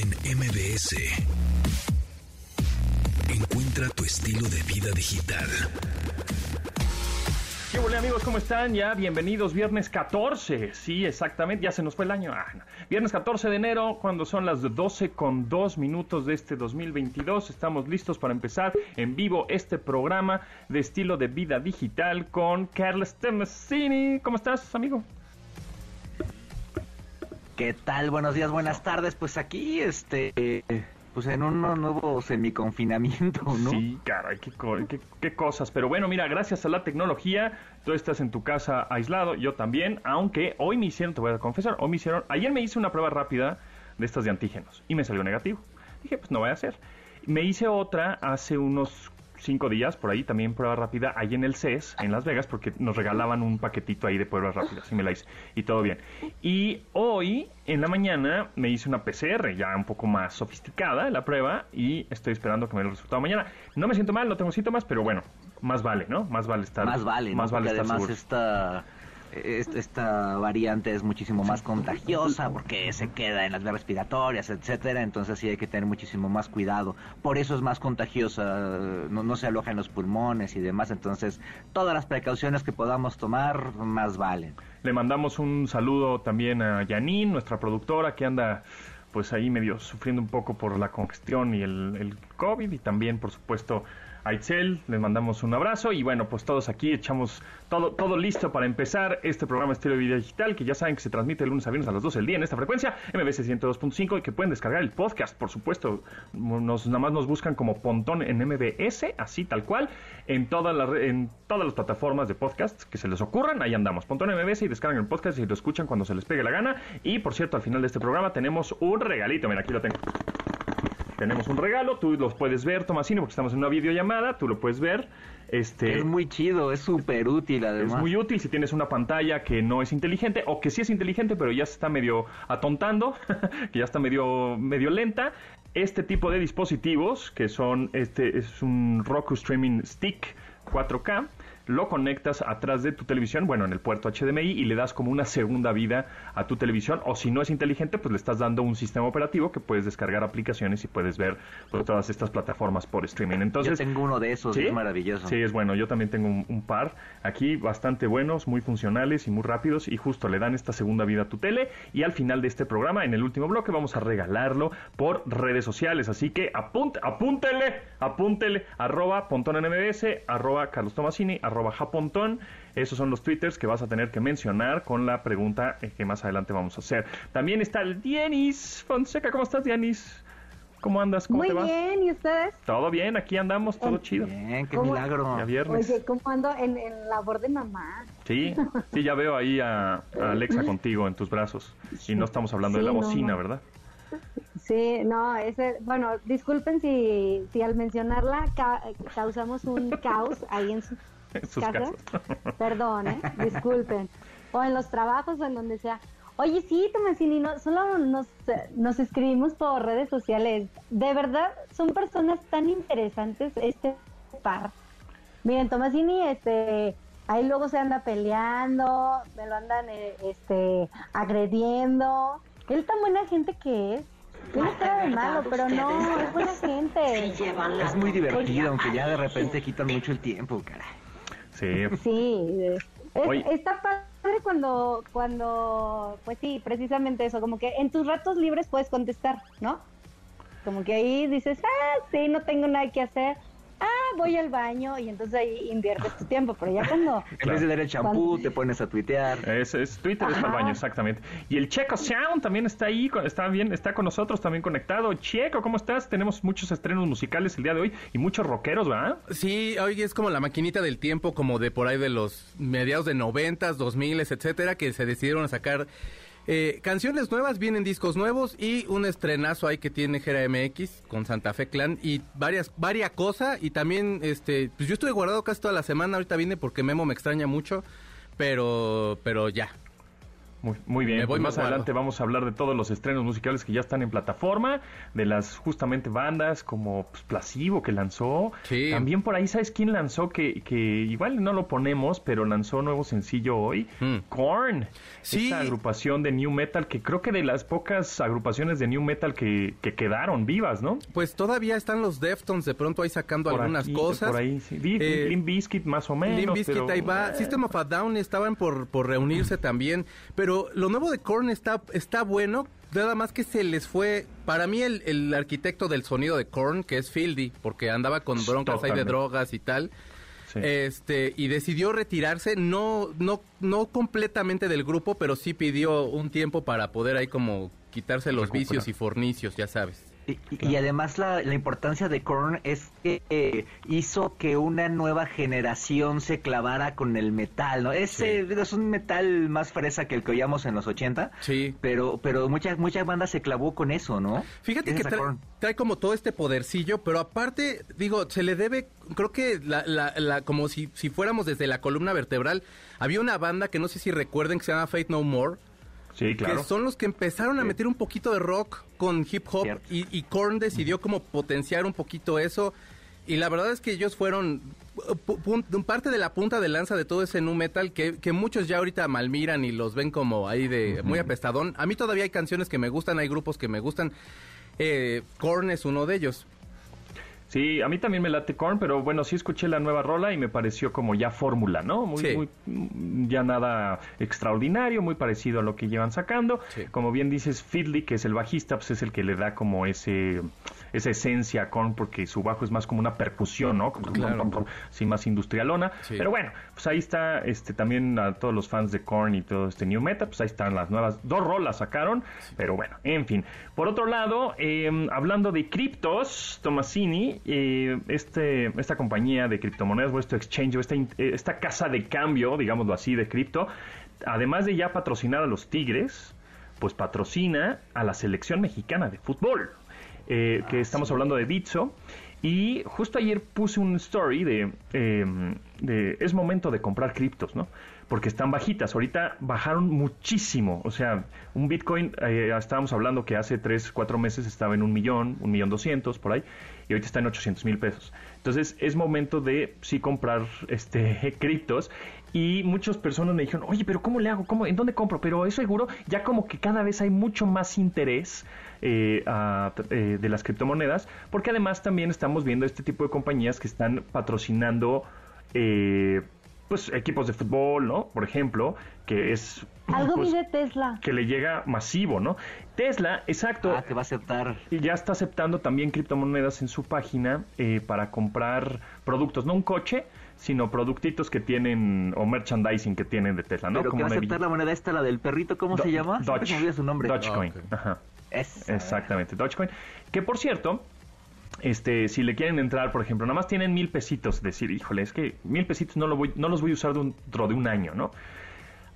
en MBS. Encuentra tu estilo de vida digital. ¿Qué hola amigos? ¿Cómo están? Ya bienvenidos viernes 14. Sí, exactamente, ya se nos fue el año. Ah. Viernes 14 de enero, cuando son las 12 con 2 minutos de este 2022. Estamos listos para empezar en vivo este programa de estilo de vida digital con Carlos Temesini. ¿Cómo estás, amigo? ¿Qué tal? Buenos días, buenas tardes. Pues aquí, este, pues en un nuevo semiconfinamiento, ¿no? Sí, caray, qué, qué cosas. Pero bueno, mira, gracias a la tecnología, tú estás en tu casa aislado, yo también, aunque hoy me hicieron, te voy a confesar, hoy me hicieron, ayer me hice una prueba rápida de estas de antígenos y me salió negativo. Dije, pues no voy a hacer. Me hice otra hace unos cinco días, por ahí también prueba rápida, ahí en el CES, en Las Vegas, porque nos regalaban un paquetito ahí de pruebas rápidas y me la hice. Y todo bien. Y hoy, en la mañana, me hice una PCR ya un poco más sofisticada, la prueba, y estoy esperando que me dé el resultado mañana. No me siento mal, no tengo síntomas, pero bueno, más vale, ¿no? Más vale estar Más vale, ¿no? más vale porque estar además seguro. esta, est- esta variante es muchísimo más contagiosa porque se queda en las vías respiratorias, etcétera, entonces sí hay que tener muchísimo más cuidado. Por eso es más contagiosa, no, se aloja en los pulmones y demás, entonces todas las precauciones que podamos tomar más valen. Le mandamos un saludo también a Janine, nuestra productora, que anda pues ahí medio sufriendo un poco por la congestión y el COVID y también por supuesto a Itzel, les mandamos un abrazo y bueno pues todos aquí echamos todo, todo listo para empezar este programa Estilo de Vida Digital que ya saben que se transmite de lunes a viernes a las 12 del día en esta frecuencia MBC 102.5 y que pueden descargar el podcast por supuesto. Nos, nada más nos buscan como Pontón en MBS así tal cual en todas las en todas las plataformas de podcast que se les ocurran ahí andamos. Pontón MBS y descargan el podcast y lo escuchan cuando se les pegue la gana. Y por cierto al final de este programa tenemos un regalito mira aquí lo tengo tenemos un regalo, tú los puedes ver, Tomasino, porque estamos en una videollamada, tú lo puedes ver. Este, Es muy chido, es súper útil es además. muy útil si tienes una pantalla que no es inteligente o que sí es inteligente pero ya se está medio atontando, que ya está medio, medio lenta. Este tipo de dispositivos, que son, este es un Roku Streaming Stick 4K, lo conectas atrás de tu televisión, bueno, en el puerto HDMI y le das como una segunda vida a tu televisión o si no es inteligente, pues le estás dando un sistema operativo que puedes descargar aplicaciones y puedes ver pues, todas estas plataformas por streaming. Entonces, Yo tengo uno de esos, ¿Sí? es maravilloso. Sí, es bueno. Yo también tengo un, un par aquí bastante buenos, muy funcionales y muy rápidos y justo le dan esta segunda vida a tu tele y al final de este programa, en el último bloque, vamos a regalarlo por redes sociales. Así que apunt, apúntele, apúntele, arroba pontón en MBS, arroba Carlos Tomasini, arroba japontón. Esos son los twitters que vas a tener que mencionar con la pregunta eh, que más adelante vamos a hacer. También está el Dienis Fonseca. ¿Cómo estás, Dienis? ¿Cómo andas? ¿Cómo Muy te va? bien, ¿y ustedes? Todo bien, aquí andamos, todo Eh, chido. Bien, qué ¿Cómo? milagro. Ya viernes. Oye, ¿cómo ando en, en labor de mamá? Sí, sí, ya veo ahí a, a Alexa contigo en tus brazos. Y no estamos hablando de Sí, la no, bocina, no. ¿verdad? Sí, no, ese, bueno, disculpen si, si al mencionarla ca- causamos un caos ahí en su En sus casas. Perdón, ¿eh? Disculpen. O en los trabajos o en donde sea. Oye, sí, Tomasini, no, solo nos, nos escribimos por redes sociales. De verdad, son personas tan interesantes este par. Miren, Tomasini, este, ahí luego se anda peleando, me lo andan, eh, este, agrediendo. Él tan buena gente que es. Tiene cara de malo, pero no, es buena gente. Es muy divertido, aunque ya de repente quitan mucho el tiempo, caray. Sí, Sí, es- está padre cuando, cuando, pues sí, precisamente eso, como que en tus ratos libres puedes contestar, ¿no? Como que ahí dices, ah, sí, no tengo nada que hacer, voy al baño y entonces ahí inviertes tu tiempo, pero ya cuando... En vez de dar el champú, Cuando- te pones a tuitear. es, es Twitter es para el Ajá. baño, exactamente. Y el Checo Sound también está ahí, está bien, está con nosotros también conectado. Checo, ¿cómo estás? Tenemos muchos estrenos musicales el día de hoy y muchos rockeros, ¿verdad? Sí, hoy es como la maquinita del tiempo, como de por ahí de los mediados de noventas, dos miles, etcétera, que se decidieron a sacar eh, canciones nuevas, vienen discos nuevos y un estrenazo ahí que tiene Gera MX con Santa Fe Clan y varias, varias cosas y también, este, pues yo estuve guardado casi toda la semana, ahorita vine porque Memo me extraña mucho, pero, pero ya. Muy, muy bien, voy pues más adelante vamos a hablar de todos los estrenos musicales que ya están en plataforma, de las justamente bandas como pues, Placebo que lanzó. Sí. También por ahí, ¿sabes quién lanzó? Que, que igual no lo ponemos, pero lanzó nuevo sencillo hoy. Mm. Korn. Sí. Esta agrupación de New Metal que creo que de las pocas agrupaciones de New Metal que, que quedaron vivas, ¿no? Pues todavía están los Deftones de pronto ahí sacando Por algunas aquí, cosas. Por ahí, sí. Eh, Limp Bizkit más o menos. Limp Bizkit pero- ahí va. System of a Down estaban por, por reunirse también. Pero lo nuevo de Korn está, está bueno. Nada más que se les fue. Para mí, el, el arquitecto del sonido de Korn, que es Fieldy, porque andaba con broncas ahí de drogas y tal. Sí. Este, y decidió retirarse, no, no, no completamente del grupo, pero sí pidió un tiempo para poder ahí como quitarse los Recuperar. vicios y fornicios, ya sabes. Y, y- y además la, la importancia de Korn es que eh, hizo que una nueva generación se clavara con el metal, ¿no? Es, Sí. es un metal más fresa que el que oíamos en los 80, Sí. pero pero muchas muchas bandas se clavó con eso, ¿no? Fíjate que trae como todo este podercillo, pero aparte, digo, se le debe, creo que la, la, la- como si, si fuéramos desde la columna vertebral, había una banda que no sé si recuerden que se llama Fate No More, Sí, claro. que son los que empezaron a meter un poquito de rock con hip hop Cierto. y, y Korn decidió como potenciar un poquito eso. Y la verdad es que ellos fueron pun- parte de la punta de lanza de todo ese nu metal que, que muchos ya ahorita malmiran y los ven como ahí de muy apestadón. A mí todavía hay canciones que me gustan, hay grupos que me gustan. Eh, Korn es uno de ellos. Sí, a mí también me late Korn, pero bueno, sí escuché la nueva rola y me pareció como ya fórmula, ¿no? Muy, Sí. muy, ya nada extraordinario, muy parecido a lo que llevan sacando. Sí. Como bien dices, Fiddly, que es el bajista, pues es el que le da como ese esa esencia a Korn, porque su bajo es más como una percusión, ¿no? Como Claro. Sí, más industrialona. Sí. Pero bueno, pues ahí está, este, también a todos los fans de Korn y todo este New Meta, pues ahí están las nuevas, dos rolas sacaron, pero bueno, en fin. Por otro lado, eh, hablando de criptos, Tomasini, eh, este, esta compañía de criptomonedas, vuestro exchange, o esta, eh, esta casa de cambio, digámoslo así, de cripto, además de ya patrocinar a los Tigres, pues patrocina a la selección mexicana de fútbol, eh, que estamos hablando de Bitso. Y justo ayer puse un story de, eh, es momento de comprar criptos, ¿no? Porque están bajitas. Ahorita bajaron muchísimo. O sea, un Bitcoin, eh, estábamos hablando que hace 3, 4 meses estaba en un millón, un millón doscientos por ahí, y ahorita está en 800 mil pesos. Entonces es momento de sí comprar este criptos. Y muchas personas me dijeron, oye, pero ¿cómo le hago? ¿Cómo, ¿En dónde compro? Pero es seguro, ya como que cada vez hay mucho más interés eh, a- eh, de las criptomonedas, porque además también estamos viendo este tipo de compañías que están patrocinando eh, pues equipos de fútbol, ¿no? Por ejemplo, que es Algo pues, mide Tesla. que le llega masivo, ¿no? Tesla, exacto. Ah, que va a aceptar. Y ya está aceptando también criptomonedas en su página eh, para comprar productos, no un coche, sino productitos que tienen o merchandising que tienen de Tesla, ¿no? Pero que va a Nevi- aceptar la moneda esta, la del perrito, ¿cómo Do- se llama? Se me su nombre. Dogecoin. Ah. Ajá. Es- Exactamente, Dogecoin. Que por cierto, este, si le quieren entrar, por ejemplo, nada más tienen mil pesitos, decir, híjole, es que mil pesitos no, lo voy, no los voy a usar dentro de un año, ¿no?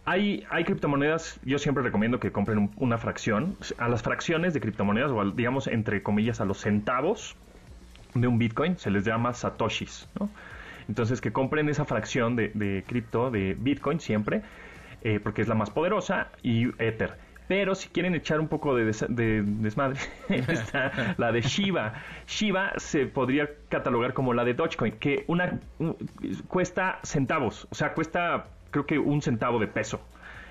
Hay, hay criptomonedas, yo siempre recomiendo que compren un- una fracción. A las fracciones de criptomonedas, o al- digamos, entre comillas, a los centavos de un Bitcoin, se les llama satoshis, ¿no? Entonces, que compren esa fracción de, de cripto, de Bitcoin siempre, eh, porque es la más poderosa, y Ether. Pero si quieren echar un poco de, des- de desmadre, está la de Shiba. Shiba se podría catalogar como la de Dogecoin, que una un- cuesta centavos, o sea, cuesta creo que un centavo de peso.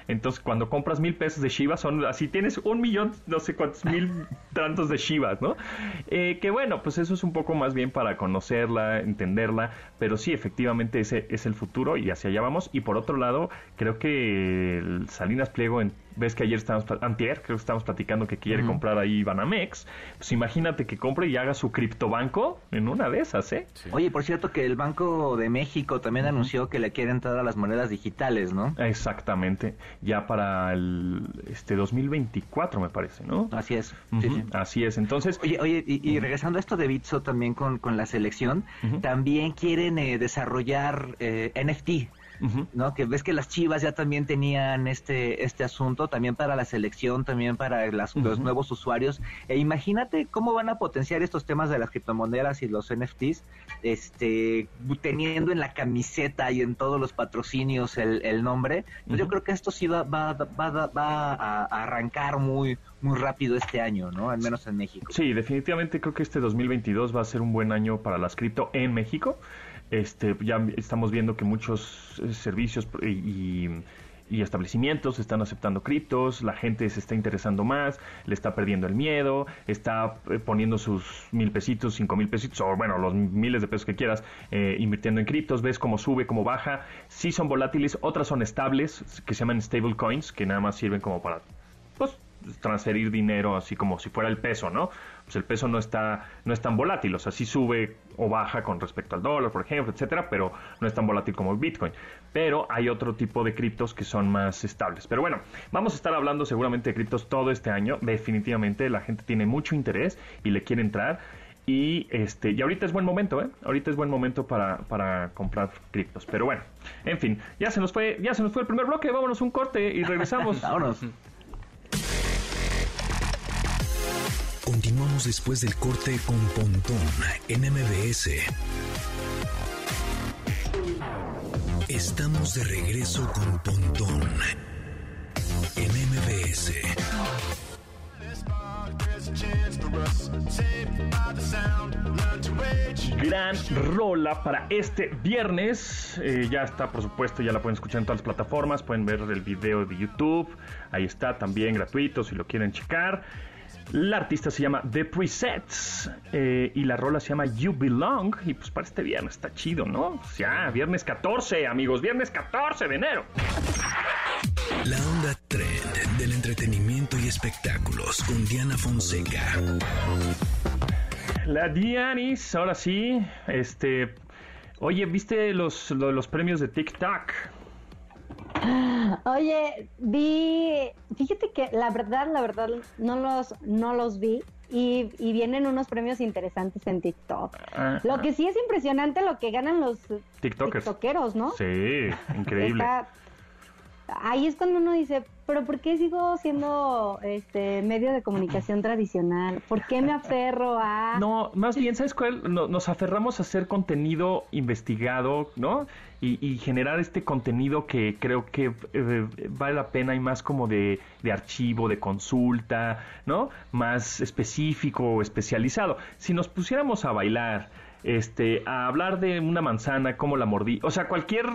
Entonces, cuando compras mil pesos de Shiba, son así, tienes un millón, no sé cuántos mil tantos de Shivas, ¿no? Eh, que bueno, pues eso es un poco más bien para conocerla, entenderla, pero sí, efectivamente ese es el futuro y hacia allá vamos. Y por otro lado, creo que el Salinas Pliego, en- ves que ayer estábamos, antier, creo que estábamos platicando que quiere comprar ahí Banamex, pues imagínate que compre y haga su criptobanco en una de esas, ¿eh? Oye, por cierto que el Banco de México también anunció que le quiere entrar a las monedas digitales, ¿no? Exactamente, ya para el este 2024 me parece, ¿no? Así es. Ujú, Sí, sí. Así es, entonces... Oye, oye, y, y regresando a esto de Bitso también con, con la selección, también quieren eh, desarrollar eh, NFT. ¿No? Que ves que las Chivas ya también tenían este, este asunto, también para la selección, también para las, los nuevos usuarios. E imagínate cómo van a potenciar estos temas de las criptomonedas y los NFTs, este, teniendo en la camiseta y en todos los patrocinios el, el nombre. Pues Yo creo que esto sí va, va, va, va a arrancar muy, muy rápido este año, ¿no? Al menos en México. Sí, definitivamente creo que este 2022 va a ser un buen año para las cripto en México. Este, ya estamos viendo que muchos eh, servicios y, y establecimientos están aceptando criptos, la gente se está interesando más, le está perdiendo el miedo, está eh, poniendo sus mil pesitos, cinco mil pesitos, o bueno, los miles de pesos que quieras, eh, invirtiendo en criptos, ves cómo sube, cómo baja, sí son volátiles, otras son estables, que se llaman stable coins, que nada más sirven como para, pues, transferir dinero así como si fuera el peso, ¿no? Pues el peso no está no es tan volátil, o sea, sí sube o baja con respecto al dólar, por ejemplo, etcétera, pero no es tan volátil como el Bitcoin. Pero hay otro tipo de criptos que son más estables. Pero bueno, vamos a estar hablando seguramente de criptos todo este año. Definitivamente la gente tiene mucho interés y le quiere entrar. Y este, y ahorita es buen momento, ¿eh? Ahorita es buen momento para, para comprar criptos. Pero bueno, en fin, ya se nos fue, ya se nos fue el primer bloque, vámonos un corte y regresamos. Vámonos. Después del corte con Pontón en MBS. Estamos de regreso con Pontón en MBS. Gran rola para este viernes. Eh, ya está, por supuesto, ya la pueden escuchar en todas las plataformas. Pueden ver el video de YouTube. Ahí está también gratuito si lo quieren checar. La artista se llama The Presets eh, y la rola se llama You Belong. Y pues para este viernes está chido, ¿no? Pues ya, viernes 14, amigos, viernes 14 de enero. La onda trend del entretenimiento y espectáculos con Diana Fonseca. La Dianis, ahora sí, este... Oye, ¿viste los, lo- los premios de TikTok? Oye, vi, fíjate que la verdad, la verdad, no los, no los vi y, y vienen unos premios interesantes en TikTok. Ah, Lo que sí es impresionante lo que ganan los TikTokers. tiktokeros, ¿no? Sí, increíble. Está- ahí es cuando uno dice, pero ¿por qué sigo siendo este medio de comunicación tradicional? ¿Por qué me aferro a...? No, más bien, ¿sabes cuál? No- nos aferramos a hacer contenido investigado, ¿no? Y, y generar este contenido que creo que eh, vale la pena y más como de, de archivo, de consulta, ¿no? Más específico o especializado. Si nos pusiéramos a bailar, este, a hablar de una manzana, cómo la mordí, o sea, cualquier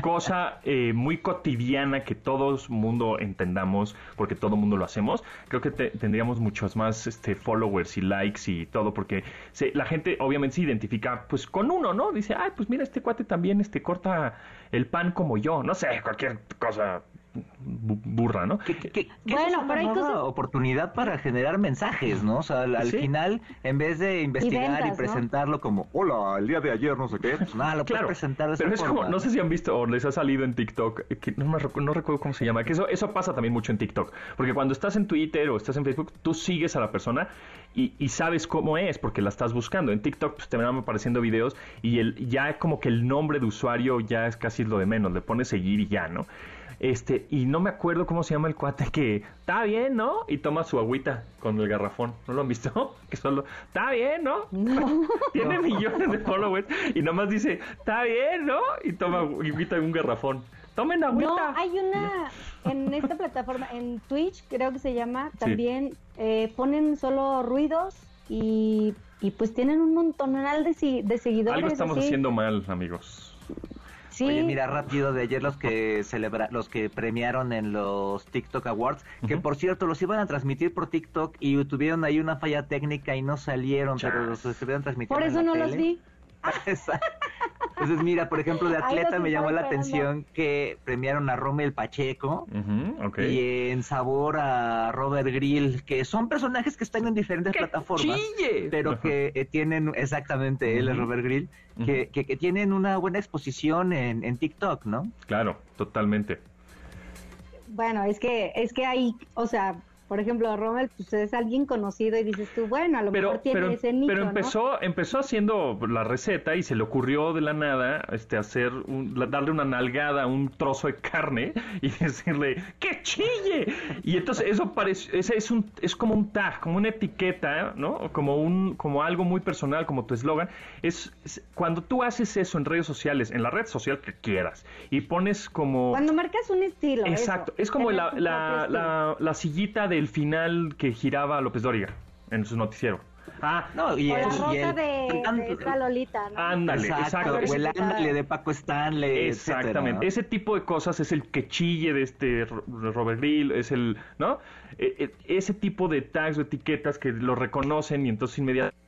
cosa eh, muy cotidiana que todo mundo entendamos, porque todo mundo lo hacemos, creo que te- tendríamos muchos más este, followers y likes y todo, porque se- la gente obviamente se identifica pues con uno, ¿no? Dice, ay, pues mira, este cuate también este, corta el pan como yo, no sé, cualquier cosa burra, ¿no? Bueno, es pero hay nueva cosas- oportunidad para generar mensajes, ¿no? O sea, al, al Sí. final, en vez de investigar y, presentarlo como, hola, el día de ayer, no sé qué, pues nada, lo Claro, puedes presentar de esa pero es forma. como, no sé si han visto o les ha salido en TikTok, que no, me recu- no recuerdo cómo se llama, que eso, eso pasa también mucho en TikTok, porque cuando estás en Twitter o estás en Facebook, tú sigues a la persona y, y sabes cómo es, porque la estás buscando. En TikTok pues, te van apareciendo videos y el, ya como que el nombre de usuario ya es casi lo de menos, le pones seguir y ya, ¿no? Este, y no me acuerdo cómo se llama el cuate que está bien, ¿no? Y toma su agüita con el garrafón. ¿No lo han visto? Que solo, está bien, ¿no? Tiene millones de followers y nomás dice, está bien, ¿no? Y toma agüita en un garrafón. Tomen agüita. No, hay una en esta plataforma, en Twitch creo que se llama, también eh, ponen solo ruidos y, y pues tienen un montonal de, de seguidores. Algo estamos así. haciendo mal, amigos. Sí, Oye, mira, rápido, de ayer los que celebra, los que premiaron en los TikTok Awards, que por cierto los iban a transmitir por TikTok y tuvieron ahí una falla técnica y no salieron, pero los estuvieron transmitiendo por en la no los vi. Entonces, mira, por ejemplo, de Ahí atleta me llamó la esperando. atención que premiaron a Rommel Pacheco y en sabor a Robert Grill, que son personajes que están en diferentes plataformas, chille! pero que eh, tienen, exactamente, él es. Robert Grill, que, que, que tienen una buena exposición en, en TikTok, ¿no? Claro, totalmente. Bueno, es que es que hay, o sea, por ejemplo, Rommel, pues es alguien conocido y dices tú, bueno, a lo pero, mejor tiene pero, ese nicho, pero ¿no? empezó, empezó haciendo la receta y se le ocurrió de la nada este hacer un- darle una nalgada a un trozo de carne y decirle ¡que chille! Y entonces eso parece, ese es un, es como un tag, como una etiqueta, ¿no? Como un, como algo muy personal, como tu eslogan. Es, es- cuando tú haces eso en redes sociales, en la red social que quieras, y pones como Cuando marcas un estilo. Exacto, eso, es como la, la, la, la sillita del final que giraba López Dóriga en su noticiero. Ah, No, y O la el, y rosa el- de, de esta Lolita, ¿no? ándale, Exacto, exacto. o el ándale de Paco Stanley, Exactamente, etcétera, ¿no? ese tipo de cosas es el que chille de este Ro- Robert Grill, es el, ¿no? E- e- ese tipo de tags o etiquetas que lo reconocen y entonces inmediatamente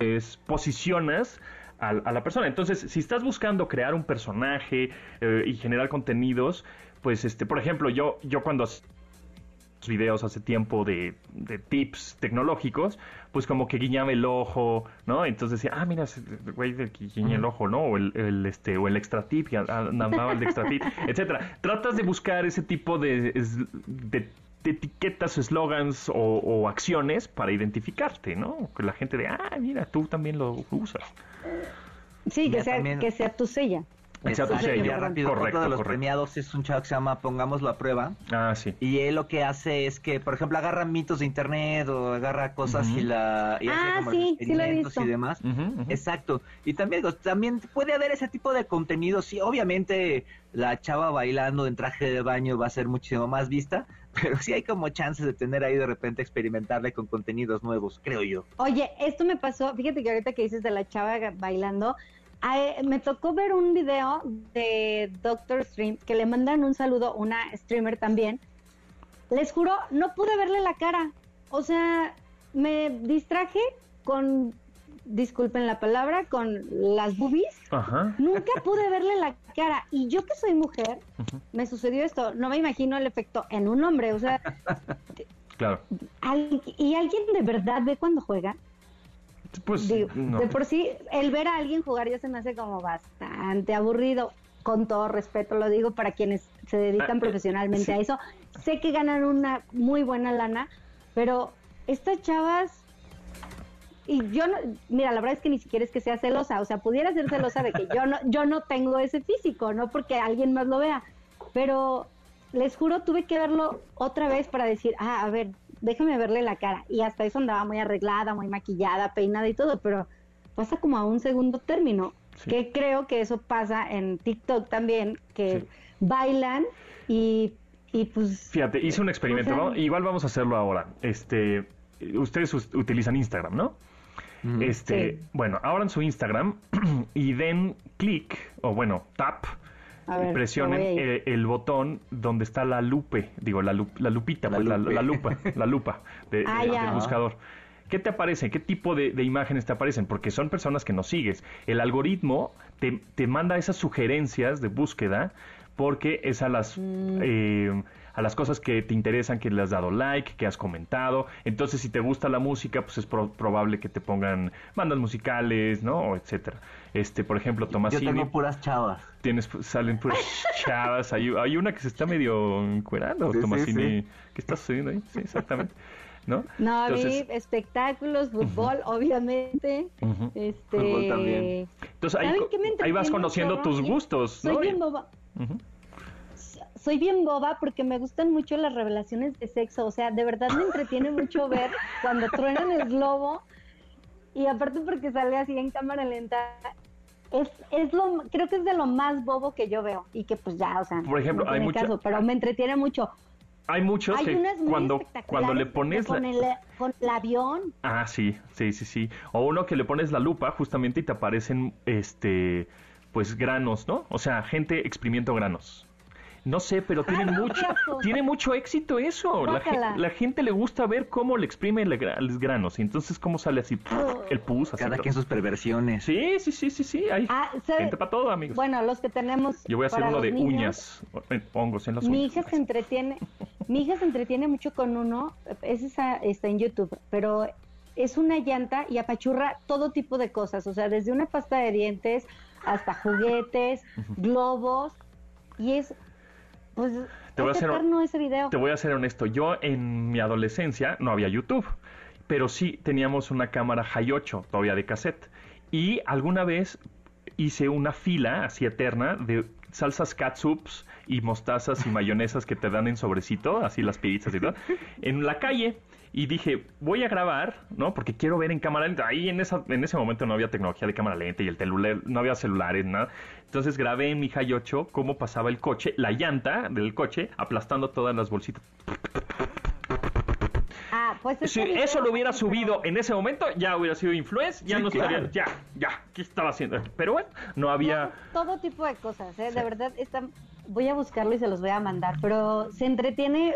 es- posicionas a, a la persona. Entonces, si estás buscando crear un personaje eh, y generar contenidos, pues, este, por ejemplo, yo, yo cuando videos hace tiempo de, de tips tecnológicos, pues como que guiñaba el ojo, ¿no? Entonces decía, ah, mira, ese güey del que guiña el ojo, ¿no? O el, el, este, o el extra tip, y andaba el de extra tip, etcétera. Tratas de buscar ese tipo de, de- de etiquetas, eslogans o, o acciones para identificarte, ¿no? Que la gente de, ah, mira, tú también lo usas. Sí, que Mira, sea, también- que sea tu sella. Exacto, ya rápido, Correcto, otro de los correcto. premiados es un chavo que se llama Pongámoslo a prueba. Ah, sí. Y él lo que hace es que, por ejemplo, agarra mitos de internet o agarra cosas y la y hace Ah, como sí, sí lo he experimentos visto. y demás. Exacto. Y también digo, también puede haber ese tipo de contenido. Sí, obviamente la chava bailando en traje de baño va a ser muchísimo más vista, pero sí hay como chances de tener ahí de repente experimentarle con contenidos nuevos, creo yo. Oye, esto me pasó, fíjate que ahorita que dices de la chava bailando, ay, me tocó ver un video de Doctor Stream que le mandan un saludo, una streamer también. Les juro, no pude verle la cara. O sea, me distraje con, disculpen la palabra, con las boobies. Ajá. Nunca pude verle la cara. Y yo que soy mujer, me sucedió esto. No me imagino el efecto en un hombre. O sea, Claro. al- ¿y alguien de verdad ve cuando juega? Pues Digo, no. De por sí, el ver a alguien jugar ya se me hace como bastante aburrido. Con todo respeto lo digo para quienes se Ah, dedican eh, profesionalmente sí. a eso. Sé que ganan una muy buena lana, pero estas chavas... Y yo no, mira, la verdad es que ni siquiera es que sea celosa, o sea, pudiera ser celosa de que yo no, yo no tengo ese físico, no porque alguien más lo vea, pero les juro tuve que verlo otra vez para decir, ah, a ver, déjame verle la cara. Y hasta eso andaba muy arreglada, muy maquillada, peinada y todo, pero pasa como a un segundo término. Sí. Que creo que eso pasa en TikTok también, que Sí. bailan y, y pues... Fíjate, hice un experimento, O sea- ¿no? Igual vamos a hacerlo ahora. Este, ustedes us- utilizan Instagram, ¿no? Este, Sí. bueno, abran su Instagram y den clic, o bueno, tap, ver, y presionen el botón donde está la lupe, digo, la, la lupita, La pues, la, la lupa, la lupa de- Ah, de- del buscador. ¿Qué te aparece? ¿Qué tipo de, de imágenes te aparecen? Porque son personas que no sigues. El algoritmo te, te manda esas sugerencias de búsqueda porque es a las, Mm. eh, a las cosas que te interesan, que le has dado like, que has comentado. Entonces, si te gusta la música, pues es pro- probable que te pongan bandas musicales, ¿no? O etcétera. Este, por ejemplo, Yo Tomasini tengo puras chavas. tienes salen puras chavas hay, hay una que se está medio encuerando Sí, Tomasini sí. ¿qué está sucediendo ahí? sí exactamente ¿no? No, entonces, vi espectáculos, fútbol, obviamente. Este, Fútbol también. entonces ahí, ¿Saben qué me ahí vas conociendo tus gustos Soy ¿no? bien boba. Ujú. Soy bien boba porque me gustan mucho las revelaciones de sexo. O sea, de verdad me entretiene mucho ver cuando truenan el globo. Y aparte porque sale así en cámara lenta. Es, es lo, creo que es de lo más bobo que yo veo. Y que pues ya, o sea, Por ejemplo, no hay mucha- caso, pero me entretiene mucho. hay muchos Hay que unas muy cuando cuando le pones la... con el, con el avión. ah sí sí sí sí o uno que le pones la lupa justamente y te aparecen este pues granos ¿no? o sea gente exprimiendo granos No sé, pero tiene Ay, mucho, tiene mucho éxito eso. La, la gente le gusta ver cómo le gra- los granos. Y entonces cómo sale así el pus. Así Cada todo. quien sus perversiones. Sí, sí, sí, sí, sí. Hay Ah, gente para todo, amigos. Bueno, los que tenemos. Yo voy a hacer uno de niños, uñas, hongos en las Mi uñas. hija se entretiene, mi hija se entretiene mucho con uno, ese está, está en YouTube, pero es una llanta y apachurra todo tipo de cosas, o sea, desde una pasta de dientes hasta juguetes, globos, y es, pues, te voy a hacer ese video. te voy a ser honesto, yo en mi adolescencia no había YouTube, pero sí teníamos una cámara High 8 todavía de cassette y alguna vez hice una fila así eterna de salsas catsups y mostazas y mayonesas que te dan en sobrecito, así las pizzas y todo, en la calle. Y dije, voy a grabar, ¿no? Porque quiero ver en cámara lenta. Ahí en, esa, en ese momento no había tecnología de cámara lenta y el celular, no había celulares, nada. Entonces grabé en mi High 8 cómo pasaba el coche, la llanta del coche, aplastando todas las bolsitas. Ah, pues ese Si eso lo hubiera subido en ese momento, ya hubiera sido influencer, ya Sí, no estaría, claro. ya, ya, ¿qué estaba haciendo? Pero bueno, no había... todo tipo de cosas, ¿eh? De verdad, está, voy a buscarlo y se los voy a mandar, pero se entretiene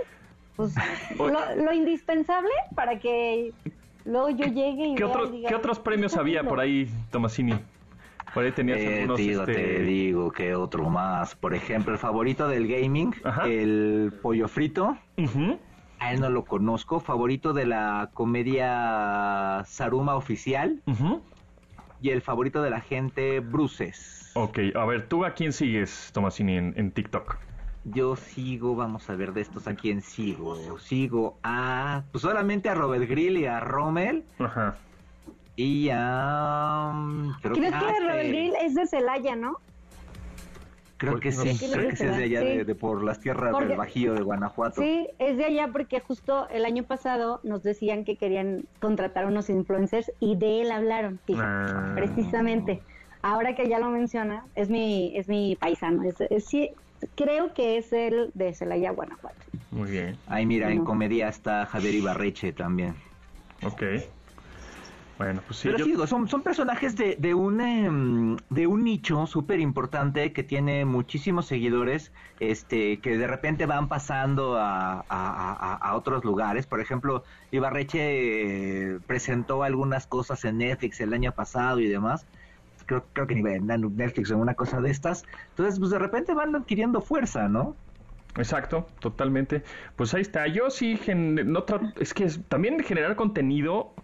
pues, lo, lo indispensable para que luego yo llegue y ¿Qué, vea otro- y diga, ¿Qué otros premios "Está había lindo". por ahí, Tomasini? Por ahí tenías Eh, algunos... digo, este, te digo que otro más. Por ejemplo, el favorito del gaming, Ajá. el pollo frito. A él no lo conozco. Favorito de la comedia Saruma oficial. Y el favorito de la gente, Bruces. Ok, a ver, ¿tú a quién sigues, Tomasini, en, en TikTok? Yo sigo, vamos a ver de estos a quién sigo. Sigo a. Pues solamente a Robert Grill y a Rommel. Ajá. Y a. mm, Creo ¿Crees ah, que Robert Grill es de Celaya, no? Creo que sí. Creo que sí es de allá, Sí. de, de por las tierras Porque- del Bajío de Guanajuato. Sí, es de allá porque justo el año pasado nos decían que querían contratar unos influencers y de él hablaron, fíjate, Ah. precisamente. Ahora que ya lo menciona, es mi, es mi paisano, es, es- sí, creo que es el de Celaya, Guanajuato. Muy bien, Ahí mira, en comedia está Javier Ibarreche también. ok. Bueno, pues sí, Pero yo- sí, digo, son, son personajes de, de, un, em, de un nicho súper importante que tiene muchísimos seguidores, este, que de repente van pasando a, a- a- a otros lugares. Por ejemplo, Ibarreche eh, presentó algunas cosas en Netflix el año pasado y demás. Creo, creo que ni Netflix o una cosa de estas. Entonces, pues de repente van adquiriendo fuerza, ¿no? Exacto, totalmente. Pues ahí está. Yo sí, gen- no es que también generar contenido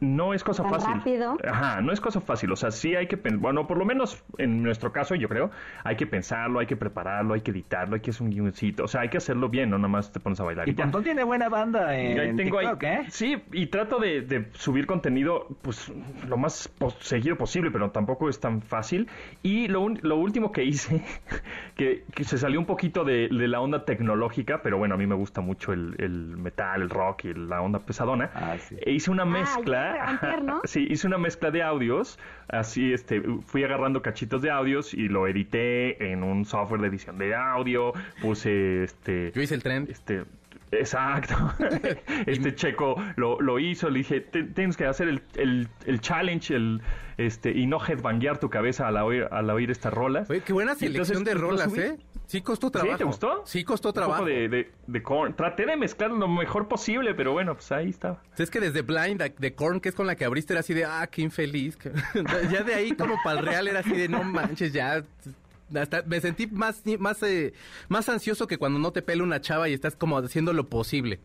no es cosa Tan fácil. rápido. Ajá, no es cosa fácil. O sea, sí hay que, pen- bueno, por lo menos en nuestro caso, yo creo, hay que pensarlo, hay que prepararlo, hay que editarlo, hay que hacer un guioncito. O sea, hay que hacerlo bien, no nada más te pones a bailar. Y y. Pontón tiene buena banda Y en, ahí tengo ahí- TikTok, ¿eh? Sí, y trato de, de subir contenido pues lo más pos- seguido posible, pero tampoco es tan fácil. Y lo, un- lo último que hice, que, que se salió un poquito de, de la onda tecnológica, pero bueno, a mí me gusta mucho el, el metal, el rock y la onda pesadona. Ah, sí. E hice una mezcla, ayer, antier, ¿no? sí, hice una mezcla de audios, así este, fui agarrando cachitos de audios y lo edité en un software de edición de audio, puse este Yo hice el tren. este, exacto. este checo lo, lo hizo. Le dije, "Te- tienes que hacer el, el, el challenge el, este, y no headbanguear tu cabeza al oír, al oír estas rolas. Oye, qué buena entonces, selección de rolas. ¿eh? Sí costó trabajo. ¿te gustó? Sí costó Un trabajo. poco de, de, de Korn. Traté de mezclar lo mejor posible, pero bueno, pues ahí estaba. Es que desde Blind, de- de Korn, que es con la que abriste, era así de, ah, qué infeliz. ya de ahí como para el real era así de, no manches, ya... Hasta me sentí más, más, eh, más ansioso que cuando no te pela una chava y estás como haciendo lo posible.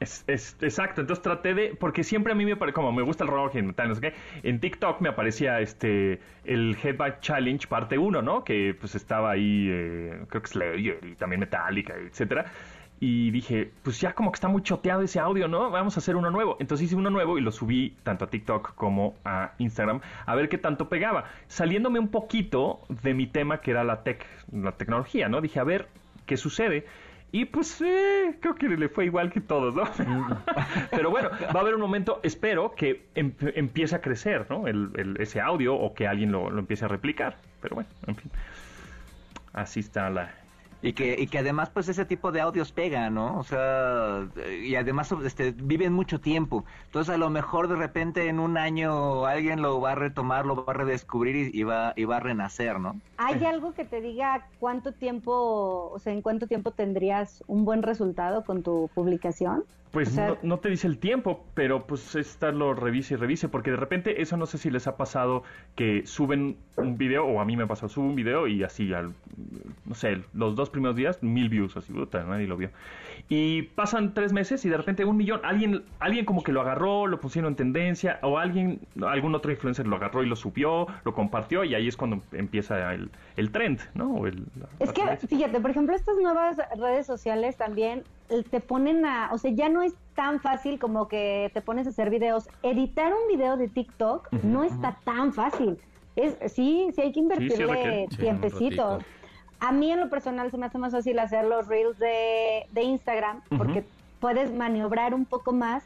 Es, exacto, entonces traté de, porque siempre a mí me parece, como me gusta el rock el metal, no sé qué, en TikTok me aparecía este, el Headback Challenge parte 1, ¿no? Que pues estaba ahí, eh, creo que Slayer y también Metallica, etcétera. Y dije, pues ya como que está muy choteado ese audio, ¿no? Vamos a hacer uno nuevo. Entonces hice uno nuevo y lo subí tanto a TikTok como a Instagram a ver qué tanto pegaba. Saliéndome un poquito de mi tema que era la tech, la tecnología, ¿no? Dije, a ver qué sucede. Y pues eh, creo que le fue igual que todos, ¿no? Pero bueno, va a haber un momento, espero, que em- empiece a crecer, ¿no? El, el- ese audio o que alguien lo, lo empiece a replicar. Pero bueno, en fin. Así está la... Y que, y que además, pues ese tipo de audios pega, ¿no? O sea, y además este, viven mucho tiempo. Entonces, a lo mejor de repente en un año alguien lo va a retomar, lo va a redescubrir y va, y va a renacer, ¿no? ¿Hay algo que te diga cuánto tiempo, o sea, en cuánto tiempo tendrías un buen resultado con tu publicación? Pues O sea- no, no te dice el tiempo, pero pues es estarlo revise y revise, porque de repente eso no sé si les ha pasado que suben un video, o a mí me ha pasado, subo un video y así, al, no sé, los dos primeros días, mil views, así, puta, nadie lo vio. Y pasan tres meses y de repente un millón, alguien, alguien como que lo agarró, lo pusieron en tendencia, o alguien, algún otro influencer lo agarró y lo subió, lo compartió, y ahí es cuando empieza el, el trend, ¿no? El- Es que, tendencia. fíjate, por ejemplo, estas nuevas redes sociales también te ponen a, o sea, ya no es tan fácil como que te pones a hacer videos. Editar un video de TikTok no está tan fácil. Es, sí, sí hay que invertirle. Sí, tiempecito. a mí en lo personal se me hace más fácil hacer los reels de, de Instagram porque puedes maniobrar un poco más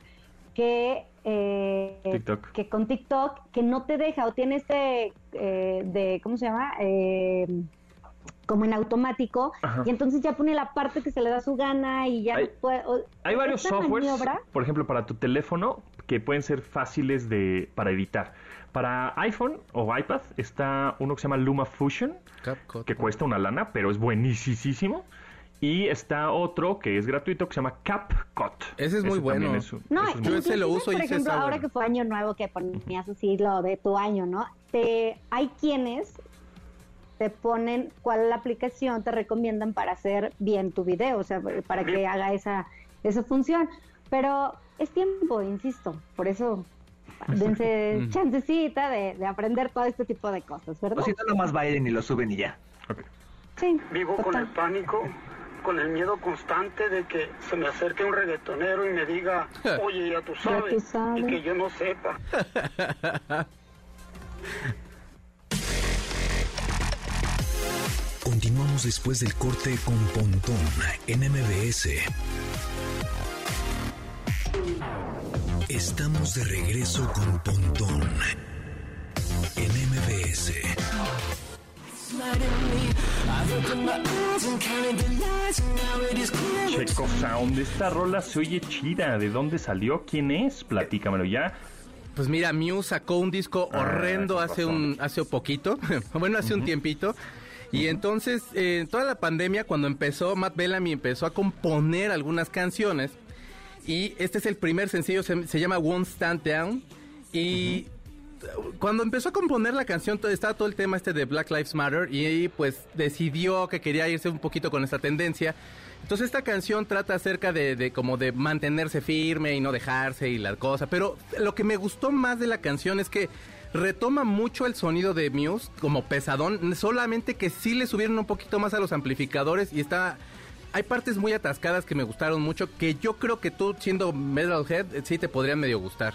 que eh, TikTok. que con TikTok que no te deja o tiene este eh, de cómo se llama eh, como en automático Ajá. y entonces ya pone la parte que se le da su gana y ya Hay- no puede, o- Hay varios softwares, maniobra- por ejemplo, para tu teléfono que pueden ser fáciles de para editar. Para iPhone o iPad está uno que se llama Luma Fusion, CapCut. que cuesta una lana, pero es buenísimo. Y está otro que es gratuito que se llama CapCut. Ese es muy bueno. es un- No, es un- Yo ese lo uso y por ejemplo, está ahora bueno. que fue año nuevo que ponías así lo de tu año, ¿no? Te, hay quienes te ponen cuál la aplicación te recomiendan para hacer bien tu video, o sea, para que haga esa, esa función. Pero es tiempo, insisto, por eso dense chancecita de, de aprender todo este tipo de cosas, ¿verdad? O si no, nomás bailen y lo suben y ya. Sí, Vivo con el pánico, con el miedo constante de que se me acerque un reggaetonero y me diga, oye, ya tú sabes, tú sabes. y que yo no sepa. Después del corte con Pontón en MBS. Estamos de regreso con Pontón en MBS. Checo Sound, esta rola se oye chida. ¿De dónde salió? ¿Quién es? Platícamelo ya. Pues mira, Muse sacó un disco Ah, horrendo hace un hace poquito, bueno, hace un tiempito. Y entonces, eh, toda la pandemia, cuando empezó, Matt Bellamy empezó a componer algunas canciones. Y este es el primer sencillo, se, se llama Won't Stand Down. Y cuando empezó a componer la canción, todo- estaba todo el tema este de Black Lives Matter. Y pues decidió que quería irse un poquito con esta tendencia. Entonces esta canción trata acerca de, de como de mantenerse firme y no dejarse y la cosa. Pero lo que me gustó más de la canción es que retoma mucho el sonido de Muse como pesadón, solamente que sí le subieron un poquito más a los amplificadores y está... Hay partes muy atascadas que me gustaron mucho, que yo creo que tú siendo Metalhead eh, sí te podrían medio gustar.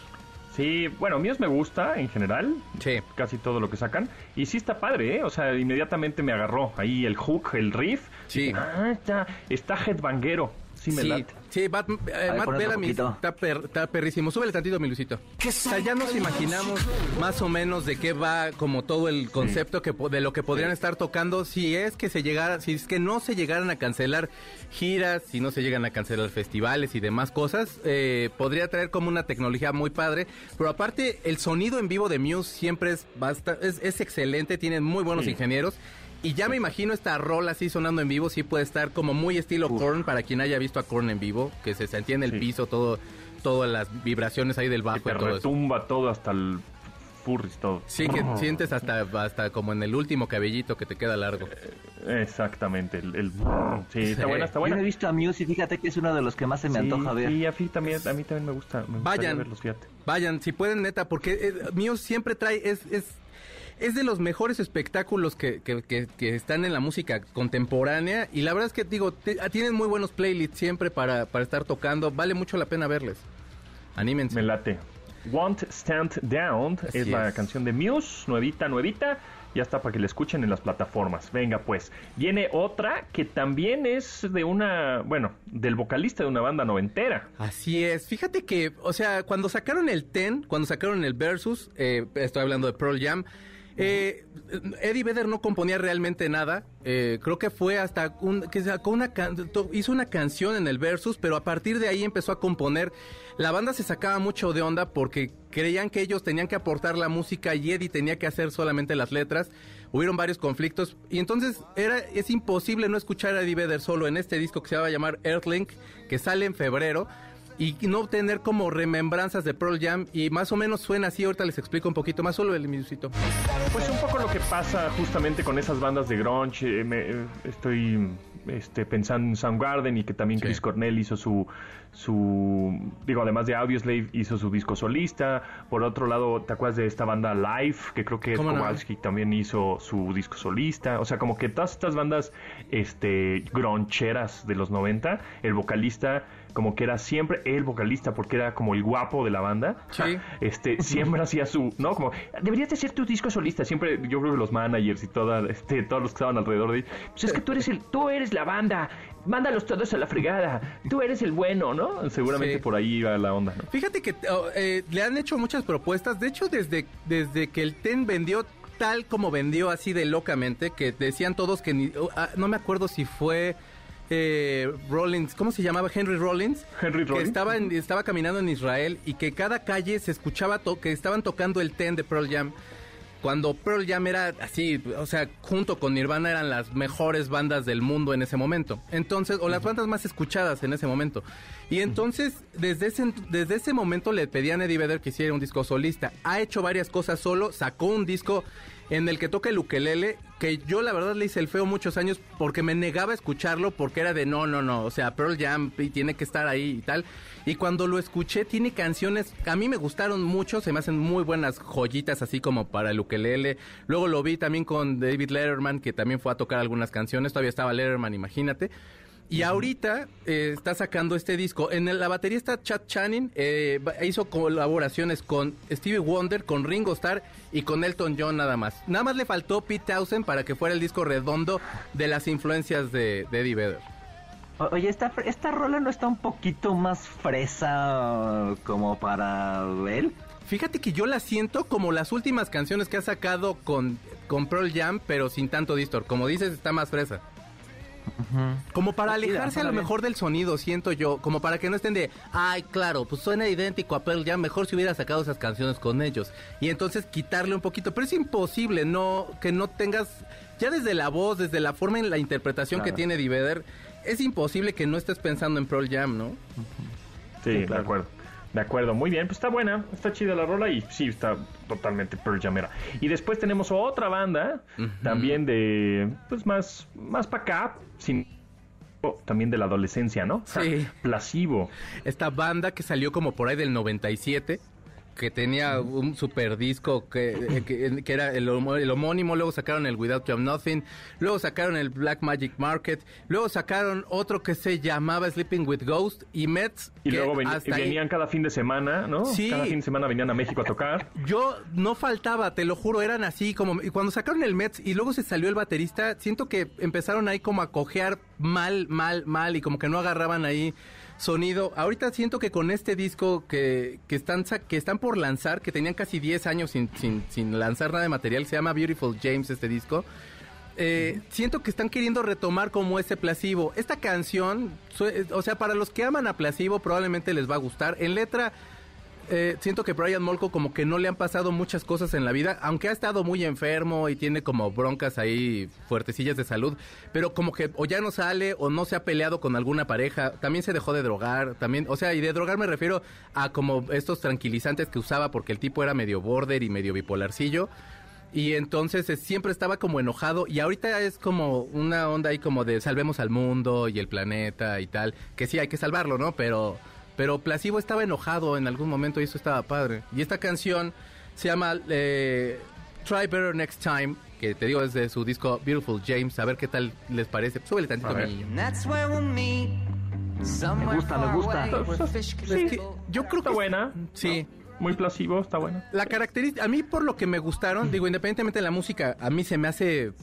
Sí, bueno, míos me gusta en general. Sí. Casi todo lo que sacan. Y sí está padre, ¿eh? O sea, inmediatamente me agarró ahí el hook, el riff. Sí. Ah, está, está headbanguero. Sí me Sí, late. sí, Bat- eh, Matt Bellamy está, per- está perrísimo. Súbele tantito, mi Lucito. O sea, ya nos imaginamos más o menos de qué va como todo el concepto que de lo que podrían estar tocando si es que se llegara, si es que no se llegaran a cancelar giras, si no se llegan a cancelar festivales y demás cosas, eh, podría traer como una tecnología muy padre. Pero aparte, el sonido en vivo de Muse siempre es, basta, es, es excelente, tienen muy buenos Sí. ingenieros. Y ya me imagino esta rola así sonando en vivo, sí puede estar como muy estilo Korn, para quien haya visto a Korn en vivo, que se sentía en el Sí. piso, todo, todas las vibraciones ahí del Y bajo te y todo eso. retumba todo hasta el furris, todo. Sí, que sientes hasta, hasta como en el último cabellito que te queda largo. Exactamente. El, el- Sí, está buena, está Yo buena. no he visto a Muse y fíjate que es uno de los que más se me Sí, antoja ver. Sí, a mí también, a mí también me gusta. Me Vayan. verlos, fíjate. Vayan, si pueden, neta, porque eh, Muse siempre trae, es, es, es de los mejores espectáculos que, que, que- que están en la música contemporánea. Y la verdad es que, digo, te- tienen muy buenos playlists siempre para, para estar tocando. Vale mucho la pena verles. Anímense. Me late. Want Stand Down es la canción de Muse, nuevita, nuevita. Ya está para que la escuchen en las plataformas. Venga, pues. Viene otra que también es de una, bueno, del vocalista de una banda noventera. Así es. Fíjate que, o sea, cuando sacaron el Ten, cuando sacaron el Versus, eh, estoy hablando de Pearl Jam, eh, Eddie Vedder no componía realmente nada. Eh, creo que fue hasta un, que sacó una hizo una canción en el Versus, pero a partir de ahí empezó a componer. La banda se sacaba mucho de onda porque creían que ellos tenían que aportar la música y Eddie tenía que hacer solamente las letras. Hubieron varios conflictos y entonces era es imposible no escuchar a Eddie Vedder solo en este disco que se va a llamar Earthlink, que sale en febrero. Y no tener como remembranzas de Pearl Jam y más o menos suena así, ahorita les explico un poquito más solo el minutito. Pues un poco lo que pasa justamente con esas bandas de grunge, eh, me, eh, estoy este, pensando en Soundgarden y que también Chris Cornell hizo su, su, digo, además de Audioslave, hizo su disco solista. Por otro lado, ¿te acuerdas de esta banda Live? Que creo que Kowalski también hizo su disco solista. O sea, como que todas estas bandas este, groncheras de los 90, el vocalista como que era siempre el vocalista porque era como el guapo de la banda. Sí. Este, siempre hacía su, ¿no? Como, deberías de ser tu disco solista. Siempre, yo creo que los managers y toda, este, todos los que estaban alrededor de pues es que tú eres el, tú eres la banda. Mándalos todos a la fregada. Tú eres el bueno, ¿no? Seguramente por ahí iba la onda, ¿no? Fíjate que oh, eh, le han hecho muchas propuestas. De hecho, desde, desde que el TEN vendió tal como vendió así de locamente, que decían todos que ni, oh, ah, no me acuerdo si fue eh, Rollins, ¿cómo se llamaba? Henry Rollins. Henry Que Rollins. estaba, en- estaba caminando en Israel y que cada calle se escuchaba to- que estaban tocando el ten de Pearl Jam. Cuando Pearl Jam era así, o sea, junto con Nirvana eran las mejores bandas del mundo en ese momento. Entonces, o las bandas más escuchadas en ese momento. Y entonces, desde ese, desde ese momento le pedían a Eddie Vedder que hiciera un disco solista. Ha hecho varias cosas solo, sacó un disco en el que toca el ukelele, que yo la verdad le hice el feo muchos años porque me negaba a escucharlo porque era de no, no, no, o sea, Pearl Jam y tiene que estar ahí y tal. Y cuando lo escuché tiene canciones a mí me gustaron mucho, se me hacen muy buenas joyitas así como para el ukelele. Luego lo vi también con David Letterman que también fue a tocar algunas canciones, todavía estaba Letterman, imagínate. Y ahorita eh, está sacando este disco. En el- la batería está Chad Channing. eh, hizo colaboraciones con Stevie Wonder, con Ringo Starr y con Elton John nada más. Nada más le faltó Pete Townsend para que fuera el disco redondo de las influencias de, de Eddie Vedder. O- Oye, esta, esta rola no está un poquito más fresa como para él. Fíjate que yo la siento como las últimas canciones que ha sacado con, con Pearl Jam, pero sin tanto distor. Como dices, está más fresa. Como para alejarse a lo mejor del sonido, siento yo. Como para que no estén de, ay, claro, pues suena idéntico a Pearl Jam, mejor si hubiera sacado esas canciones con ellos. Y entonces quitarle un poquito. Pero es imposible, no, que no tengas, ya desde la voz, desde la forma en la interpretación que tiene Divider, es imposible que no estés pensando en Pearl Jam, ¿no? Sí, de claro. acuerdo. De acuerdo, muy bien, pues está buena, está chida la rola y sí, está totalmente Pearl Jamera. Y después tenemos otra banda, también de, pues más, más para acá, sin, también de la adolescencia, ¿no? Sí. Placebo. Esta banda que salió como por ahí del 97, que tenía un super disco que, eh, que, que era el, el homónimo, luego sacaron el Without You I'm Nothing, luego sacaron el Black Magic Market, luego sacaron otro que se llamaba Sleeping with Ghost y Mets. Y que luego ven- hasta ahí- venían cada fin de semana, ¿no? Sí. Cada fin de semana venían a México a tocar. Yo no faltaba, te lo juro, eran así como... Y cuando sacaron el Mets y luego se salió el baterista, siento que empezaron ahí como a cojear mal, mal, mal y como que no agarraban ahí sonido. Ahorita siento que con este disco que, que, están, que están por lanzar, que tenían casi 10 años sin, sin, sin lanzar nada de material, se llama Beautiful James este disco. Eh, siento que están queriendo retomar como ese Placebo. Esta canción, o sea, para los que aman a Placebo probablemente les va a gustar. En letra, eh, siento que Brian Molko como que no le han pasado muchas cosas en la vida, aunque ha estado muy enfermo y tiene como broncas ahí fuertecillas de salud, pero como que o ya no sale o no se ha peleado con alguna pareja, también se dejó de drogar, también, o sea, y de drogar me refiero a como estos tranquilizantes que usaba porque el tipo era medio border y medio bipolarcillo. Y entonces eh, siempre estaba como enojado y ahorita es como una onda ahí como de salvemos al mundo y el planeta y tal, que sí hay que salvarlo, ¿no? Pero pero Placebo estaba enojado en algún momento y eso estaba padre. Y esta canción se llama eh, Try Better Next Time, que te digo es de su disco Beautiful James, a ver qué tal les parece. Súbele tantito, A meet. Somewhere gusta, me gusta. Es que yo creo Está que buena. Sí. Muy placebo, está buena. La característica, a mí por lo que me gustaron, digo, independientemente de la música, a mí se me hace...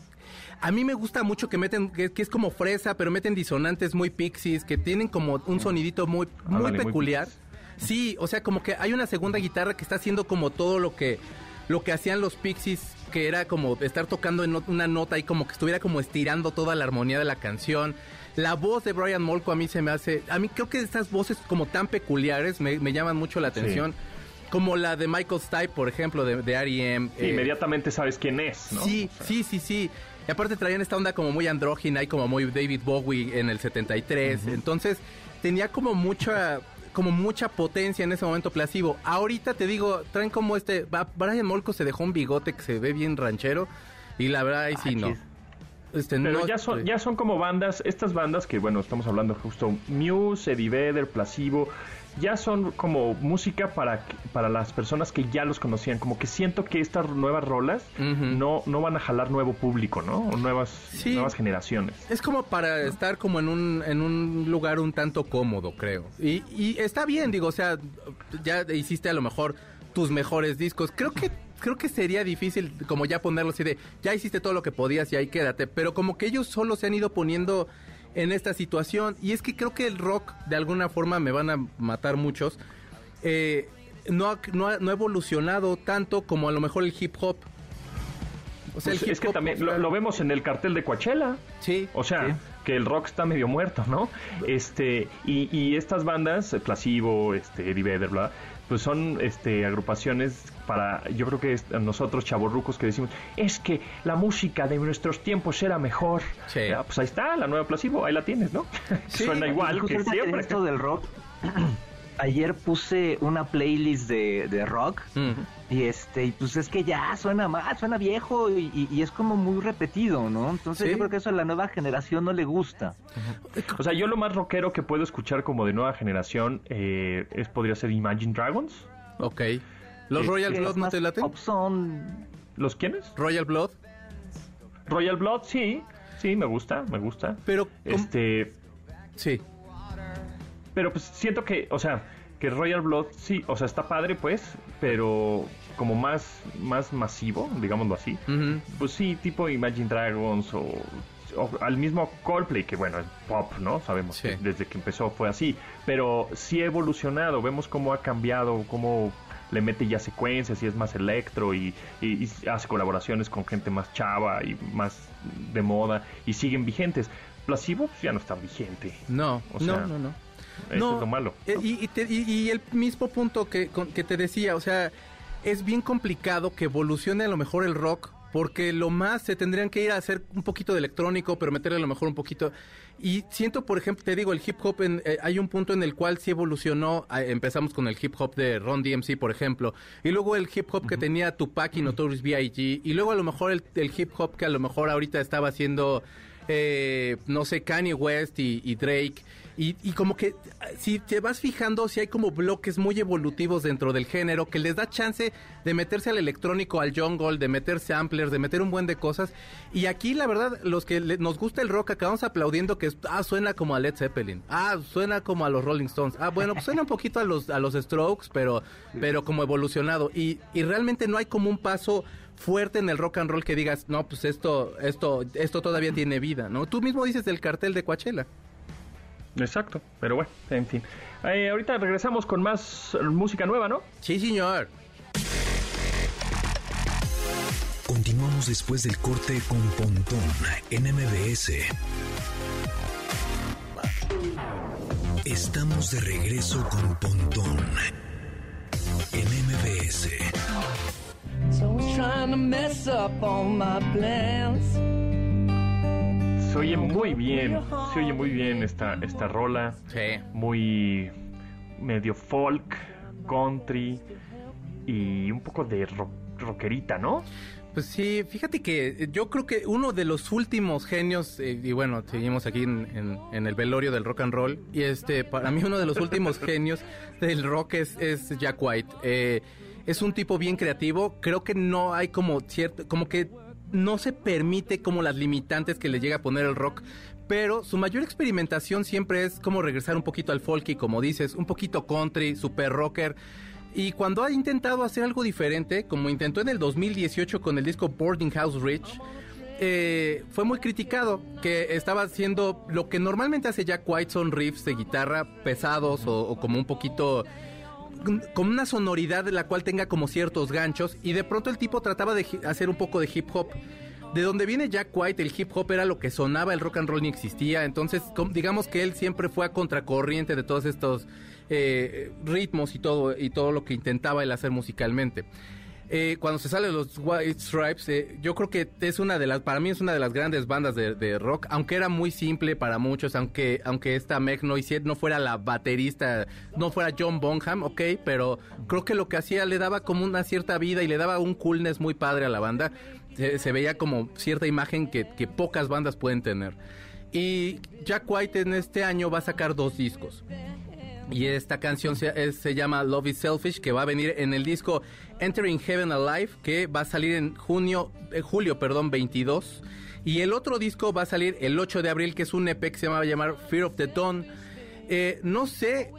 A mí me gusta mucho que meten, que, que es como fresa, pero meten disonantes muy pixies, que tienen como un sonidito muy, muy Ándale, peculiar. Sí, o sea, como que hay una segunda guitarra que está haciendo como todo lo que, lo que hacían los pixies, que era como estar tocando en una nota y como que estuviera como estirando toda la armonía de la canción. La voz de Brian Molko a mí se me hace, a mí creo que estas voces como tan peculiares me, me llaman mucho la atención. Como la de Michael Stipe, por ejemplo, de, de R.E.M. Sí, eh, inmediatamente sabes quién es, ¿no? Sí, sí, sí, sí. Y aparte traían esta onda como muy andrógina y como muy David Bowie en el 73. Entonces tenía como mucha como mucha potencia en ese momento placebo. Ahorita te digo, traen como este, Brian Molko se dejó un bigote que se ve bien ranchero y la verdad ahí sí Ah, no. Este, Pero no ya son, ya son como bandas, estas bandas que, bueno, estamos hablando justo Muse, Eddie Vedder, Placebo, ya son como música para, para las personas que ya los conocían. Como que siento que estas nuevas rolas no, no van a jalar nuevo público, ¿no? O nuevas, Sí. nuevas generaciones. Es como para estar como en un, en un lugar un tanto cómodo, creo. Y, y está bien, digo, o sea, ya hiciste a lo mejor tus mejores discos. Creo que creo que sería difícil como ya ponerlo así de, ya hiciste todo lo que podías y ahí quédate. Pero como que ellos solo se han ido poniendo en esta situación. Y es que creo que el rock, de alguna forma, me van a matar muchos. eh, no, ha, no, ha, no ha evolucionado tanto como a lo mejor el hip hop. O sea, Pues el hip es que también lo vemos en el cartel de Coachella. Sí. O sea, que el rock está medio muerto, ¿no? Este, y, y estas bandas, eh, Placebo, este, Eddie Vedder, bla, pues son este agrupaciones para, yo creo que es- nosotros chavorrucos que decimos, es que la música de nuestros tiempos era mejor. Sí. Ya, pues ahí está, la nueva Placebo, ahí la tienes, ¿no? Suena igual que siempre. Esto del rock. Ayer puse una playlist de, de rock Mm. Y este, y pues es que ya suena mal, suena viejo y, y- y es como muy repetido, ¿no? Entonces Sí. yo creo que eso a la nueva generación no le gusta. O sea, yo lo más rockero que puedo escuchar como de nueva generación eh, es podría ser Imagine Dragons. Ok. ¿Los Sí, Royal Blood no más te laten? son ¿Los quiénes? Royal Blood. Royal Blood, sí, sí, me gusta, me gusta. Pero, ¿cómo? Este, Sí. Pero pues siento que, o sea, que Royal Blood sí, o sea, está padre pues, pero como más, más masivo, digámoslo así. Pues sí, tipo Imagine Dragons o, o al mismo Coldplay, que bueno, es pop, ¿no? Sabemos Sí. que desde que empezó fue así. Pero sí ha evolucionado, vemos cómo ha cambiado, cómo le mete ya secuencias y es más electro y, y- y hace colaboraciones con gente más chava y más de moda y siguen vigentes. Placebo pues, ya no está vigente. No, O sea, no, no, no. Eso no, es lo malo. eh, ¿no? Y, y te- y- y el mismo punto que, con- que te decía, o sea, es bien complicado que evolucione a lo mejor el rock, porque lo más se tendrían que ir a hacer un poquito de electrónico, pero meterle a lo mejor un poquito. Y siento, por ejemplo, te digo, el hip hop, en- eh, hay un punto en el cual sí evolucionó. eh, empezamos con el hip hop de Ron DMC, por ejemplo, y luego el hip hop que tenía Tupac y Notorious B.I.G., y luego a lo mejor el, el hip hop que a lo mejor ahorita estaba haciendo eh, no sé, Kanye West y, y Drake. Y, y como que si te vas fijando, si hay como bloques muy evolutivos dentro del género que les da chance de meterse al electrónico, al jungle, de meter samplers, de meter un buen de cosas. Y aquí, la verdad, los que le- nos gusta el rock acabamos aplaudiendo que ah, suena como a Led Zeppelin. Ah, suena como a los Rolling Stones. Ah, bueno, pues suena un poquito a los, a los Strokes, pero, pero como evolucionado. Y, y realmente no hay como un paso fuerte en el rock and roll que digas, no, pues esto, esto, esto todavía tiene vida, ¿no? Tú mismo dices del cartel de Coachella. Exacto, pero bueno, en fin. Eh, ahorita regresamos con más música nueva, ¿no? Sí, señor. Continuamos después del corte con Pontón en MBS. Estamos de regreso con Pontón en MBS. Someone's trying to mess up all my plans. Se oye muy bien, se oye muy bien esta, esta rola, Sí. muy medio folk, country y un poco de rock, rockerita, ¿no? Pues sí, fíjate que yo creo que uno de los últimos genios, eh, y bueno, seguimos aquí en, en- en el velorio del rock and roll, y este, para mí uno de los últimos genios del rock es, es Jack White. Eh, es un tipo bien creativo, creo que no hay como cierto, como que no se permite como las limitantes que le llega a poner el rock, pero su mayor experimentación siempre es como regresar un poquito al folky, como dices, un poquito country, super rocker. Y cuando ha intentado hacer algo diferente, como intentó en el 2018 con el disco Boarding House Rich, eh, fue muy criticado que estaba haciendo lo que normalmente hace Jack White son riffs de guitarra pesados o como un poquito con una sonoridad de la cual tenga como ciertos ganchos y de pronto el tipo trataba de hacer un poco de hip hop. De donde viene Jack White, el hip hop era lo que sonaba, el rock and roll ni existía, entonces digamos que él siempre fue a contracorriente de todos estos eh, ritmos y todo y todo lo que intentaba él hacer musicalmente. Eh, cuando se sale los White Stripes, eh, yo creo que es una de las, para mí es una de las grandes bandas de, rock, aunque era muy simple para muchos, aunque, aunque esta Meg Noisiet no fuera la baterista, no fuera John Bonham, ok, pero creo que lo que hacía le daba como una cierta vida y le daba un coolness muy padre a la banda. Se, se veía como cierta imagen que, que pocas bandas pueden tener. Y Jack White en este año va a sacar dos discos. Y esta canción se, se llama Love is Selfish, que va a venir en el disco Entering Heaven Alive, que va a salir en junio, eh, julio, perdón, 22. Y el otro disco va a salir el 8 de abril, que es un EP que se llama llamar Fear of the Dawn. Eh, no sé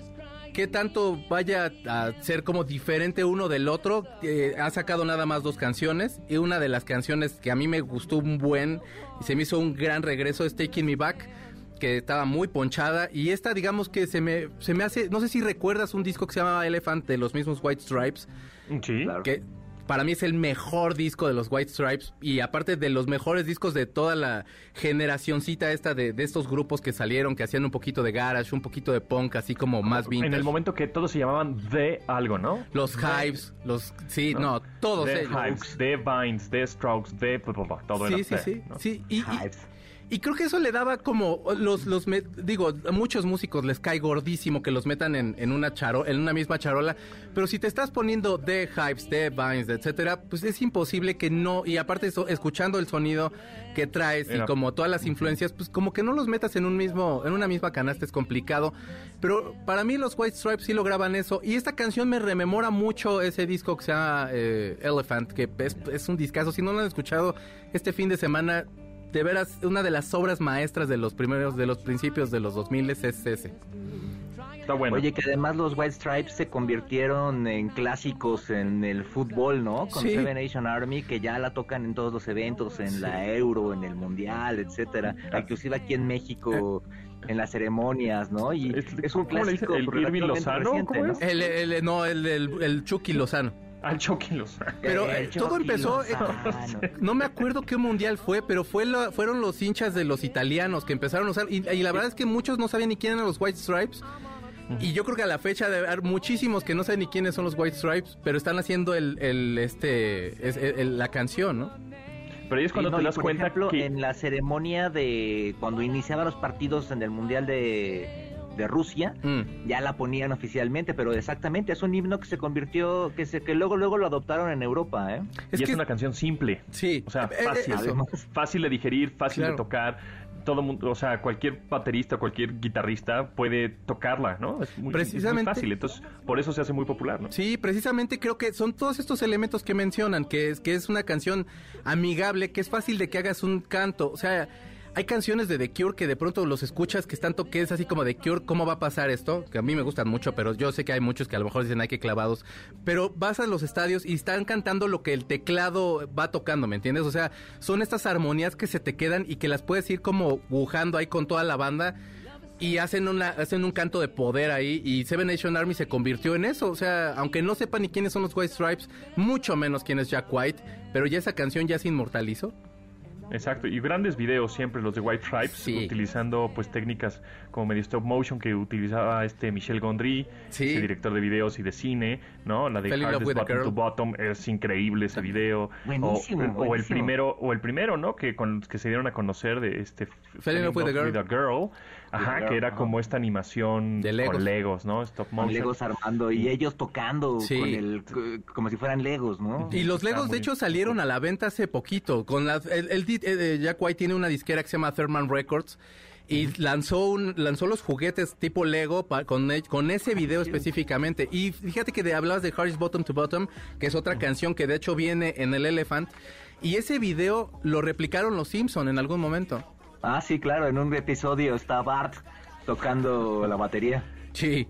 qué tanto vaya a ser como diferente uno del otro. Eh, ha sacado nada más dos canciones. Y una de las canciones que a mí me gustó un buen y se me hizo un gran regreso es Taking Me Back que estaba muy ponchada y esta digamos que se me se me hace no sé si recuerdas un disco que se llamaba Elephant de los mismos White Stripes Sí. Claro. que para mí es el mejor disco de los White Stripes y aparte de los mejores discos de toda la generacioncita esta de, de estos grupos que salieron, que hacían un poquito de garage, un poquito de punk, así como más vintage. En el momento que todos se llamaban The algo, ¿no? Los Hives, los... Sí, no, todos The ellos. Hives, The Vines, The Strokes, The... Todo Sí, era sí, sí, ¿no? sí. Y- Hives. y creo que eso le daba como los los me- digo a muchos músicos les cae gordísimo que los metan en, en una charo en una misma charola pero si te estás poniendo de hypes de vines etcétera pues es imposible que no y aparte eso, escuchando el sonido que traes y como todas las influencias pues como que no los metas en un mismo en una misma canasta es complicado. Pero para mí los White Stripes sí lograban eso y esta canción me rememora mucho ese disco que se llama eh, Elephant que es, es un discazo. Si no lo han escuchado este fin de semana de veras, una de las obras maestras de los primeros, de los principios de los 2000 es ese. Está bueno. Oye, que además los White Stripes se convirtieron en clásicos en el fútbol, ¿no? Con Sí. Seven Nation Army, que ya la tocan en todos los eventos, en la Euro, en el Mundial, etcétera. Inclusive aquí en México, en las ceremonias, ¿no? Y Es- es, un ¿cómo le dicen? clásico ¿El Irving Lozano? reciente, ¿Cómo ¿no? es? El, el- no, el, el, el Chucky Lozano. Al Chucky Lozano. Pero El eh, todo empezó, eh, no me acuerdo qué mundial fue, pero fue la- fueron los hinchas de los italianos que empezaron a usar, y, y la verdad es que muchos no sabían ni quién eran los White Stripes. Y yo creo que a la fecha debe haber muchísimos que no saben ni quiénes son los White Stripes, pero están haciendo el, el este es- el- la canción, ¿no? Pero ahí es cuando Sí, no, te das por cuenta ejemplo, que... en la ceremonia de cuando iniciaban los partidos en el Mundial de, de Rusia, Mm. ya la ponían oficialmente, pero exactamente es un himno que se convirtió, que se que luego luego lo adoptaron en Europa, ¿eh? y es que una canción simple. Sí. O sea, Eh, eh, fácil. fácil de digerir, fácil Claro. de tocar. Todo mundo, o sea, cualquier baterista, cualquier guitarrista puede tocarla, ¿no? Es muy, es muy Precisamente. fácil. Entonces, por eso se hace muy popular, ¿no? Sí, precisamente creo que son todos estos elementos que mencionan, que es, que es una canción amigable, que es fácil de que hagas un canto. O sea, hay canciones de The Cure que de pronto los escuchas que están que es así como The Cure, ¿cómo va a pasar esto? Que a mí me gustan mucho, pero yo sé que hay muchos que a lo mejor dicen, ay, que clavados. Pero vas a los estadios y están cantando lo que el teclado va tocando, ¿me entiendes? O sea, son estas armonías que se te quedan y que las puedes ir como bujando ahí con toda la banda. Y hacen, una, hacen un canto de poder ahí y Seven Nation Army se convirtió en eso. O sea, aunque no sepan ni quiénes son los White Stripes, mucho menos quién es Jack White, pero ya esa canción ya se inmortalizó. Exacto, y grandes videos siempre los de White Stripes, Sí. utilizando pues técnicas como medio stop motion que utilizaba este Michel Gondry, Sí. ese director de videos y de cine, ¿no? La de Fell in Love Hardest with a Button Girl. to Bottom es increíble ese video. Buenísimo, o, o el primero, o el primero, ¿no? Que con que se dieron a conocer de este Fell in Love with a Girl. Ajá, que era como esta animación De Legos. con Legos, ¿no? Stop Con motion. Legos armando y ellos tocando Sí. con el como si fueran Legos, ¿no? Y los Legos, de hecho, salieron a la venta hace poquito. Con la, el, el di- eh, Jack White tiene una disquera que se llama Thurman Records. Y lanzó un, lanzó los juguetes tipo Lego pa- con, e- con ese video específicamente. Y fíjate que de, hablabas de Harris Bottom to Bottom, que es otra canción que de hecho viene en el Elephant. Y ese video lo replicaron los Simpson en algún momento. Ah, sí, claro, en un episodio está Bart tocando la batería. Sí.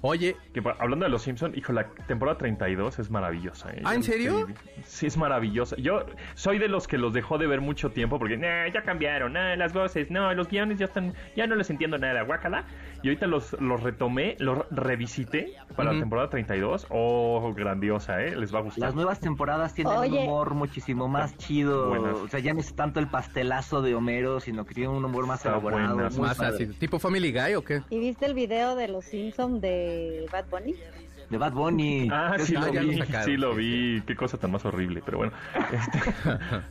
Oye, Que hablando de los Simpson, hijo, la temporada 32 es maravillosa. ¿eh? ¿Ah, en serio? Sí, es maravillosa. Yo soy de los que los dejó de ver mucho tiempo porque "Nah, ya cambiaron, nah, las voces, no, los guiones ya están, ya no les entiendo nada, guácala. Y ahorita los, los retomé, los revisité para Ujú. la temporada 32. Oh, grandiosa, ¿eh? Les va a gustar. Las nuevas temporadas tienen Oye. un humor muchísimo más chido. Buenas. O sea, ya no es tanto el pastelazo de Homero, sino que tiene un humor más Está elaborado. buenas, más padre. así, tipo Family Guy o qué? ¿Y viste el video de los Simpsons de Bad Bunny? de Bad Bunny. Ah, sí lo vi, sacaron, sí lo sí. vi. Qué cosa tan más horrible, pero bueno. Este,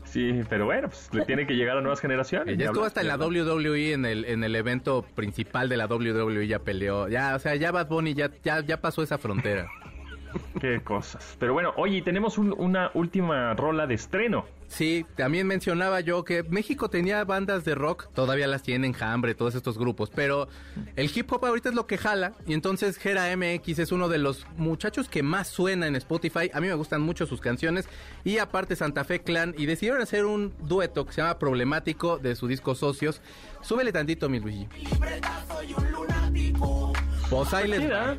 sí, pero bueno, pues le tiene que llegar a nuevas generaciones. Ya estuvo hasta en la. WWE, en el, en el evento principal de la WWE, ya peleó. Ya, o sea, ya Bad Bunny ya, ya, ya pasó esa frontera. Qué cosas. Pero bueno, oye, tenemos un- una última rola de estreno. Sí, también mencionaba yo que México tenía bandas de rock, todavía las tienen, Hambre, todos estos grupos, pero el hip hop ahorita es lo que jala, y entonces Gera MX es uno de los muchachos que más suena en Spotify, a mí me gustan mucho sus canciones, y aparte Santa Fe Clan, y decidieron hacer un dueto que se llama Problemático de su disco Socios. Súbele tantito, mi Luigi. Pues ahí les va.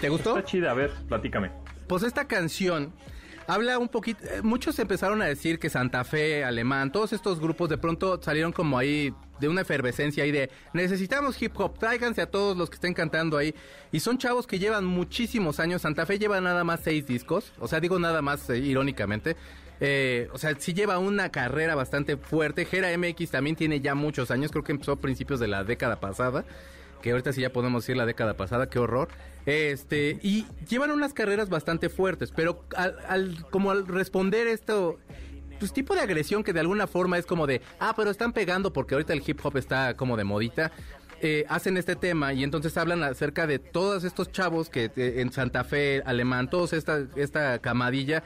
¿Te gustó? Está chida, a ver, platícame. Pues esta canción habla un poquito. eh, Muchos empezaron a decir que Santa Fe, Alemán, todos estos grupos de pronto salieron como ahí de una efervescencia ahí de necesitamos hip hop, tráiganse a todos los que estén cantando ahí. Y son chavos que llevan muchísimos años. Santa Fe lleva nada más seis discos, o sea, digo nada más eh, irónicamente. Eh, o sea, sí lleva una carrera bastante fuerte. Gera MX también tiene ya muchos años, creo que empezó a principios de la década pasada que ahorita sí ya podemos decir la década pasada, qué horror. Este, y llevan unas carreras bastante fuertes, pero al, como al responder esto, pues tipo de agresión que de alguna forma es como de, ah, pero están pegando porque ahorita el hip hop está como de modita. eh, hacen este tema y entonces hablan acerca de todos estos chavos que eh, en Santa Fe, Alemán, todos esta, esta camadilla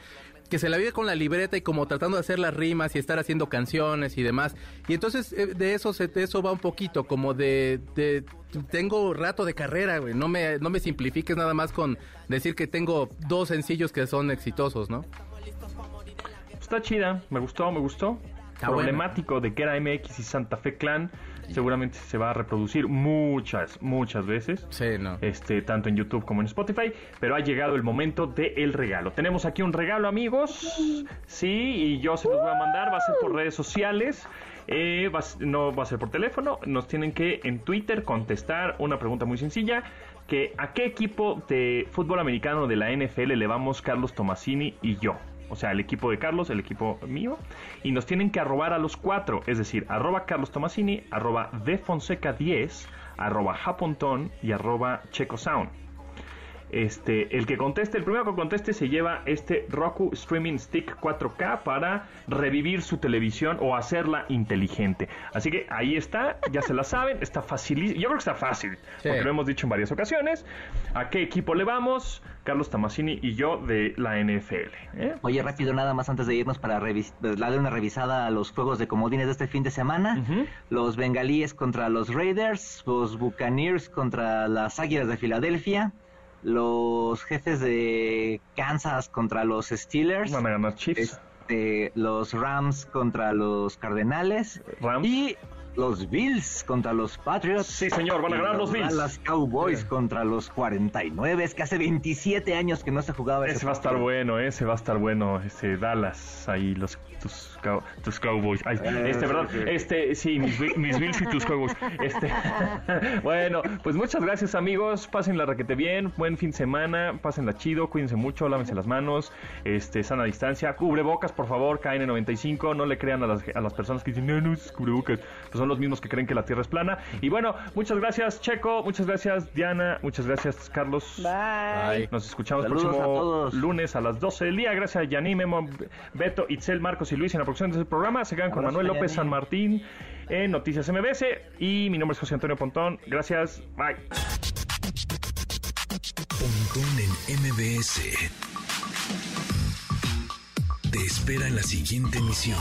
que se la vive con la libreta y como tratando de hacer las rimas y estar haciendo canciones y demás. Y entonces eh, de eso se, de eso va un poquito, como de, de tengo rato de carrera, güey. No me, no me simplifiques nada más con decir que tengo dos sencillos que son exitosos, ¿no? Está chida, me gustó, me gustó. Está Problemático de que era MX y Santa Fe Clan. Seguramente se va a reproducir muchas, muchas veces. Sí, no. Este, tanto en YouTube como en Spotify, pero ha llegado el momento del regalo. Tenemos aquí un regalo, amigos. Sí, y yo se los voy a mandar, va a ser por redes sociales. eh, va no va a ser por teléfono. Nos tienen que en Twitter contestar una pregunta muy sencilla. Que ¿A qué equipo de fútbol americano de la NFL le vamos Carlos Tomasini y yo? O sea, el equipo de Carlos, el equipo mío. Y nos tienen que arrobar a los cuatro. Es decir, arroba Carlos Tomasini, arroba defonseca10, arroba japontón y arroba checosound. Este, el que conteste, el primero que conteste se lleva este Roku Streaming Stick 4K para revivir su televisión o hacerla inteligente. Así que ahí está, ya se la saben, está fácil. Yo creo que está fácil, Sí. porque lo hemos dicho en varias ocasiones. ¿A qué equipo le vamos? Carlos Tamasini y yo de la NFL. ¿eh? Oye, rápido, nada más antes de irnos para revis- darle una revisada a los juegos de comodines de este fin de semana. Los bengalíes contra los Raiders, los Buccaneers contra las Águilas de Filadelfia, los jefes de Kansas contra los Steelers, Van a ganar Chiefs. este, los Rams contra los Cardenales Rams. y los Bills contra los Patriots. Sí, señor, van a ganar los Bills. Dallas Cowboys contra los 49, es que hace 27 años que no se jugaba Ese va a estar bueno, ese va a estar bueno, ese Dallas, ahí los tus, cow- tus Cowboys. Ay, Eh, este, perdón, sí. este, sí, mis, Bi- mis Bills y tus Cowboys. Este, bueno, pues muchas gracias amigos, pásenla requete bien, buen fin de semana, pásenla chido, cuídense mucho, lávense las manos, este, sana distancia, cubrebocas por favor, KN95, no le crean a las, a las personas que dicen, no, no, es cubrebocas, pues son los mismos que creen que la Tierra es plana. Y bueno, muchas gracias Checo, muchas gracias Diana, muchas gracias Carlos. Bye. Nos escuchamos el a próximo todos. lunes a las 12 del día. Gracias Memo, Beto, Itzel, Marcos y Luis en la producción de este programa. Se quedan con Manuel López. San Martín en Noticias MBS. Y mi nombre es José Antonio Pontón. Gracias. Bye. Pontón en MBS. Te espera en la siguiente emisión.